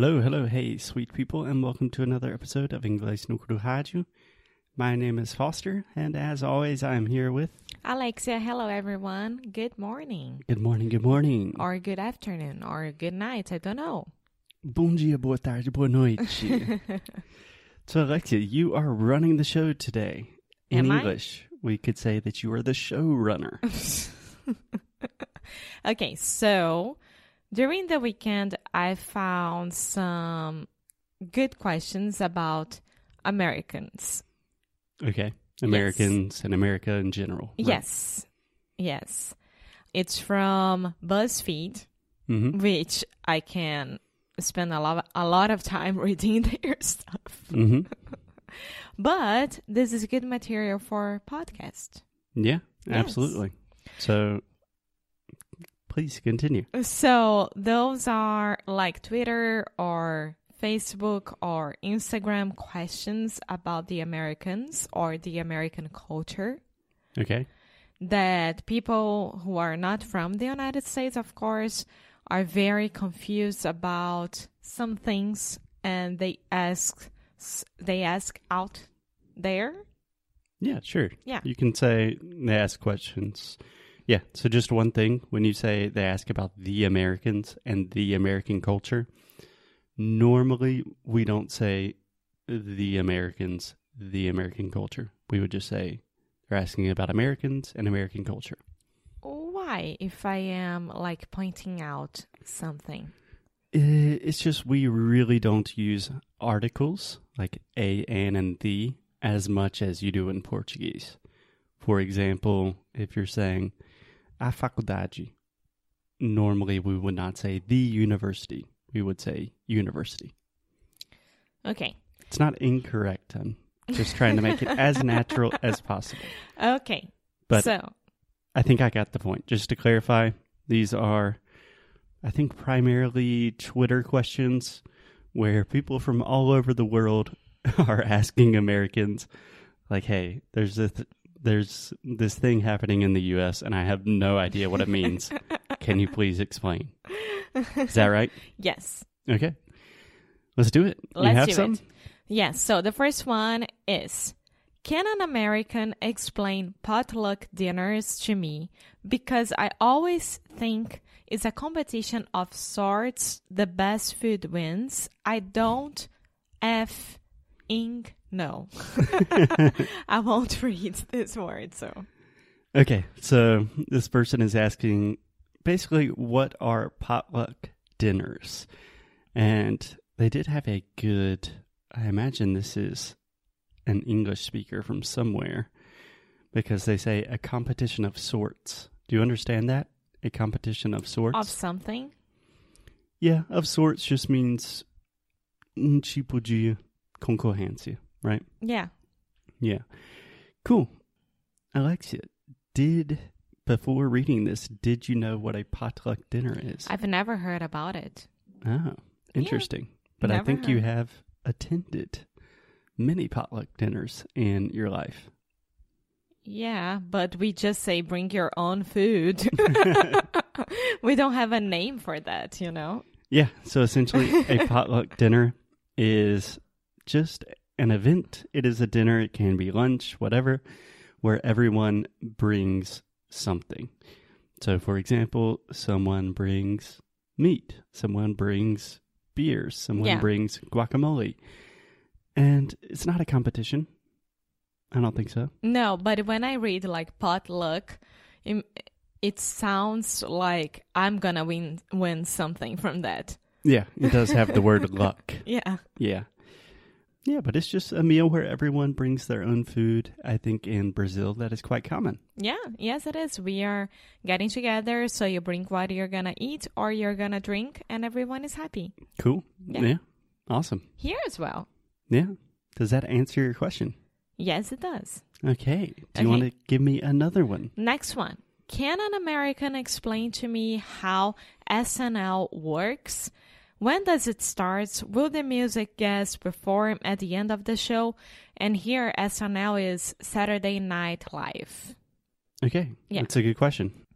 Hello, hello, hey, sweet people, and welcome to another episode of Inglês no Rádio. My name is Foster, and as always, I am here with. Alexia, hello everyone. Good morning. Good morning, good morning. Or good afternoon, or good night, I don't know. Bom dia, boa tarde, boa noite. so, Alexia, you are running the show today. In Am I? English, we could say that you are the showrunner. Okay, so during the weekend, I found some good questions about Americans. okay. Americans and America in general. Yes, yes. It's from BuzzFeed, hmm which I can spend a lot, a lot of time reading their stuff. hmm But this is good material for podcast. Yeah, Yes. absolutely. So, please continue. So those are like Twitter or Facebook or Instagram questions about the Americans or the American culture Okay. that people who are not from the United States, of course, are very confused about some things and they ask they ask out there. Yeah, sure. Yeah. You can say they ask questions. Yeah. So just one thing when you say they ask about the Americans and the American culture, normally we don't say the Americans, the American culture. We would just say they're asking about Americans and American culture. Why if I am like pointing out something? It's just we really don't use articles like a, an, and the as much as you do in Portuguese. For example, if you're saying a faculdade, normally we would not say the university. We would say university. Okay. It's not incorrect. I'm just trying to make it as natural as possible. Okay. But so I think I got the point. Just to clarify, these are, I think, primarily Twitter questions where people from all over the world are asking Americans, like, "Hey, there's this, there's this thing happening in the U.S. and I have no idea what it means. Can you please explain?" Is that right? yes. Okay, let's do it. Let's have do some? it. Yes. So the first one is Can an American explain potluck dinners to me? Because I always think it's a competition of sorts. The best food wins. I don't F ing no. I won't read this word, so Okay, so this person is asking basically what are potluck dinners? And they did have a good, I imagine this is an English speaker from somewhere because they say a competition of sorts. Do you understand that? A competition of sorts? of something. yeah, of sorts just means um tipo de concorrência, right? Yeah. Yeah. Cool. Alexia, did before reading this, did you know what a potluck dinner is? I've never heard about it. oh, interesting. but I think you have attended many potluck dinners in your life. Yeah, but we just say bring your own food. we don't have a name for that, you know? Yeah, so essentially a potluck dinner is just an event. It is a dinner, it can be lunch, whatever, where everyone brings something. So for example, someone brings meat, someone brings beers, someone Yeah. brings guacamole. And it's not a competition. I don't think so. No, but when I read like potluck, it, it sounds like I'm gonna win win something from that. Yeah, it does have the word luck. Yeah. Yeah. Yeah, but it's just a meal where everyone brings their own food. I think in Brazil that is quite common. Yeah, yes it is. We are getting together so you bring what you're gonna eat or you're gonna drink and everyone is happy. Cool. Yeah. Yeah. Awesome. Here as well. Yeah. Does that answer your question? Yes it does. Okay. Do you want to give me another one? Next one. Can an American explain to me how SNL works? When does it start? Will the music guests perform at the end of the show? And here, SNL is Saturday Night Live. Okay. Yeah. That's a good question.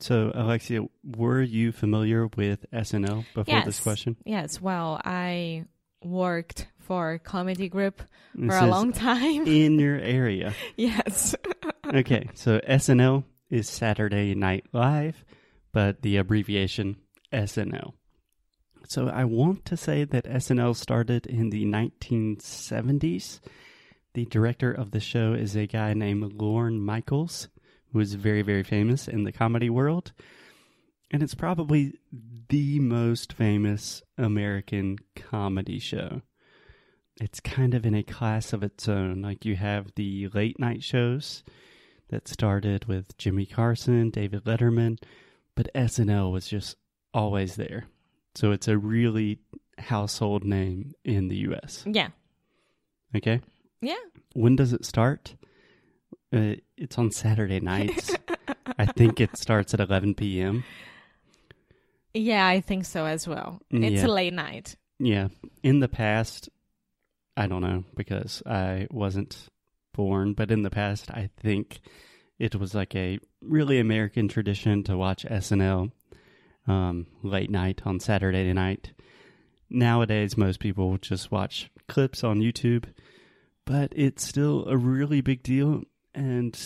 So, Alexia, were you familiar with SNL before this question? Yes, well, I worked for a comedy group This for a long time. in your area. yes. Okay, so SNL is Saturday Night Live, but the abbreviation SNL. So I want to say that SNL started in the 1970s. The director of the show is a guy named Lorne Michaels, who is very, very famous in the comedy world. And it's probably the most famous American comedy show. It's kind of in a class of its own. Like you have the late night shows that started with Johnny Carson, David Letterman, but SNL was just always there. So it's a really household name in the US. Yeah. Okay? Yeah. When does it start? Uh, it's on Saturday nights. I think it starts at 11 p.m. Yeah, I think so as well. It's Yeah. a late night. Yeah. In the past, I don't know because I wasn't born, but in the past, I think it was like a really American tradition to watch SNL um, late night on Saturday night. Nowadays, most people just watch clips on YouTube, but it's still a really big deal. And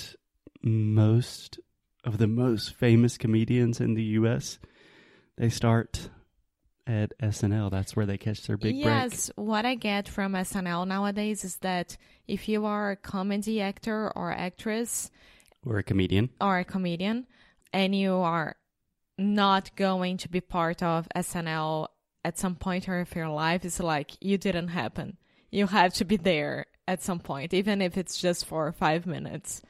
most of the most famous comedians in the U.S. they start at SNL. That's where they catch their big break. yes, what I get from SNL nowadays is that if you are a comedy actor or actress Or a comedian. or a comedian and you are not going to be part of SNL at some point or of your life, it's like you didn't happen. You have to be there at some point, even if it's just for five minutes.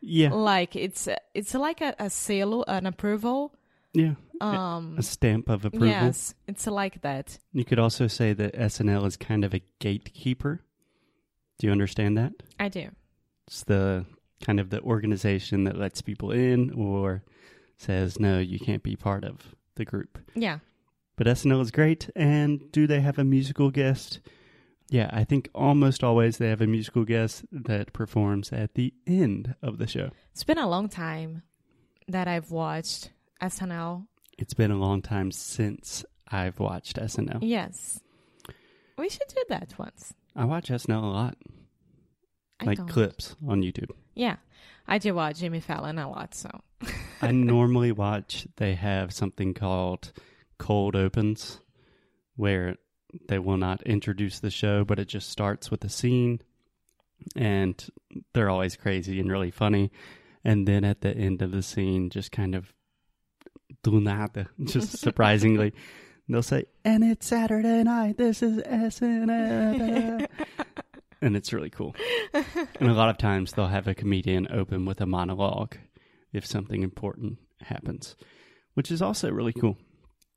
Yeah. Like it's it's like a, a seal, an approval. Yeah. Um, A stamp of approval. yes, it's like that. You could also say that SNL is kind of a gatekeeper. Do you understand that? I do. It's the kind of the organization that lets people in or says, no, you can't be part of the group. Yeah. But SNL is great. And do they have a musical guest? Yeah, I think almost always they have a musical guest that performs at the end of the show. It's been a long time that I've watched SNL. It's been a long time since I've watched SNL. Yes. We should do that once. I watch SNL a lot, I like don't. clips on YouTube. Yeah. I do watch Jimmy Fallon a lot, so. I normally watch, they have something called cold opens where they will not introduce the show, but it just starts with a scene and they're always crazy and really funny. And then at the end of the scene, just kind of do nada, just surprisingly, they'll say, and it's Saturday night, this is SNL. and it's really cool. And a lot of times they'll have a comedian open with a monologue if something important happens, which is also really cool.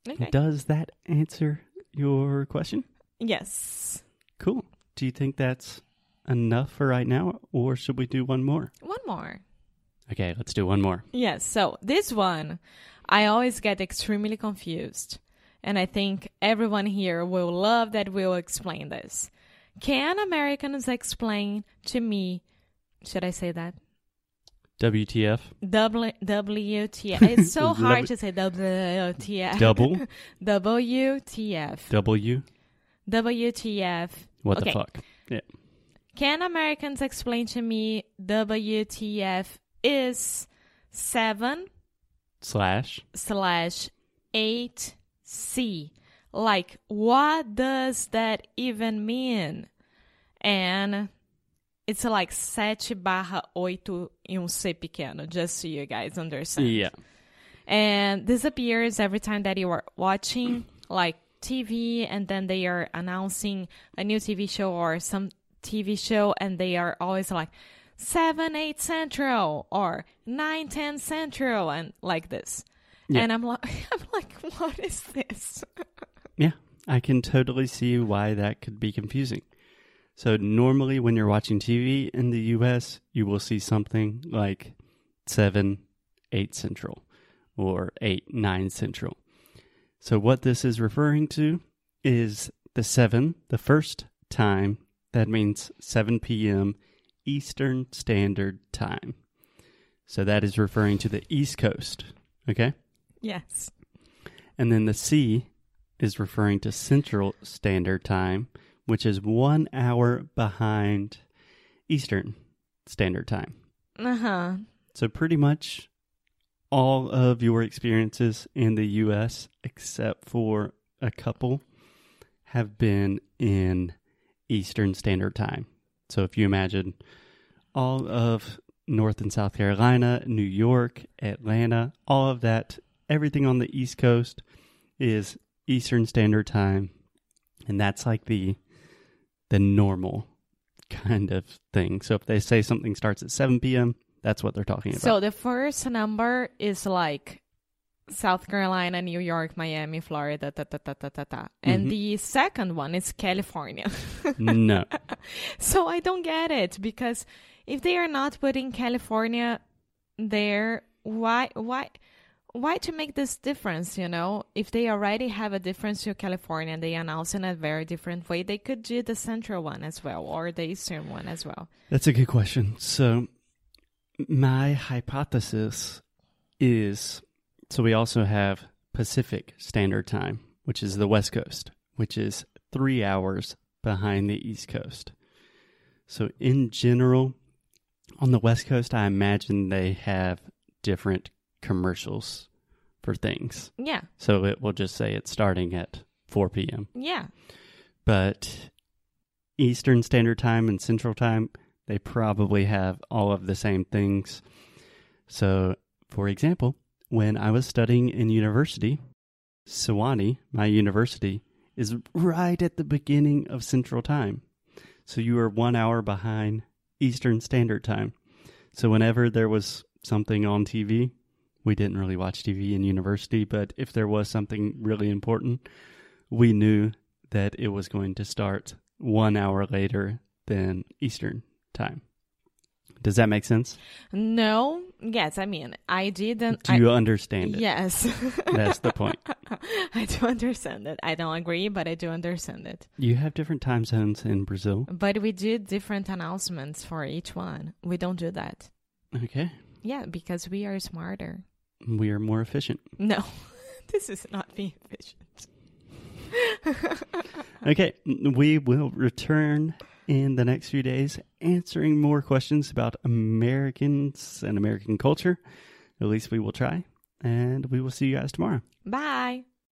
Okay. Does that answer your question? Yes. Cool. Do you think that's enough for right now, or should we do one more? One more. Okay, let's do one more. Yes. So this one, I always get extremely confused. And I think everyone here will love that we'll explain this. Can Americans explain to me, should I say that? WTF? W- WTF. It's so hard to say WTF. Double WTF. W? WTF. What Okay. the fuck? Yeah. Can Americans explain to me WTF is 7 Slash. slash 8C? Like, what does that even mean? And it's like 7 barra 8 em um C pequeno, just so you guys understand. Yeah. and this appears every time that you are watching like TV and then they are announcing a new TV show or some TV show and they are always like 7 8 central or 9 10 central and like this. Yeah. And I'm like I'm like what is this? Yeah, I can totally see why that could be confusing. So, normally when you're watching TV in the US, you will see something like 7, 8 Central or 8, 9 Central. So, what this is referring to is the 7, the first time, that means 7 p.m. Eastern Standard Time. So, that is referring to the East Coast Okay. Yes. And then the C is referring to Central Standard Time, which is one hour behind Eastern Standard Time. Uh huh. So, pretty much all of your experiences in the U.S., except for a couple, have been in Eastern Standard Time. So, if you imagine all of North and South Carolina, New York, Atlanta, all of that, everything on the East Coast is Eastern Standard Time, and that's like the the normal kind of thing. So if they say something starts at 7 p.m., that's what they're talking about. So the first number is like South Carolina, New York, Miami, Florida, ta ta ta ta ta ta. And Mhm. the second one is California. no. so I don't get it because if they are not putting California there, why why why to make this difference, you know? If they already have a difference to California and they announce in a very different way, they could do the central one as well or the eastern one as well. That's a good question. So, my hypothesis is so we also have Pacific Standard Time, which is the West Coast, which is three hours behind the East Coast. So, in general, on the West Coast, I imagine they have different commercials for things. Yeah. So, it will just say it's starting at 4 p.m. Yeah. but Eastern Standard Time and Central Time, they probably have all of the same things. So, for example, when I was studying in university, Sewanee, my university, is right at the beginning of Central Time. So you are one hour behind Eastern Standard Time. So whenever there was something on TV, we didn't really watch TV in university, but if there was something really important, we knew that it was going to start one hour later than Eastern time. Does that make sense? No. Yes, I mean, I didn't. Do you understand it? yes. That's the point. I do understand it. I don't agree, but I do understand it. You have different time zones in Brazil. But we do different announcements for each one. We don't do that. Okay. Yeah, because we are smarter. We are more efficient. No, this is not being efficient. Okay. We will return in the next few days answering more questions about Americans and American culture. At least we will try. And we will see you guys tomorrow. Bye.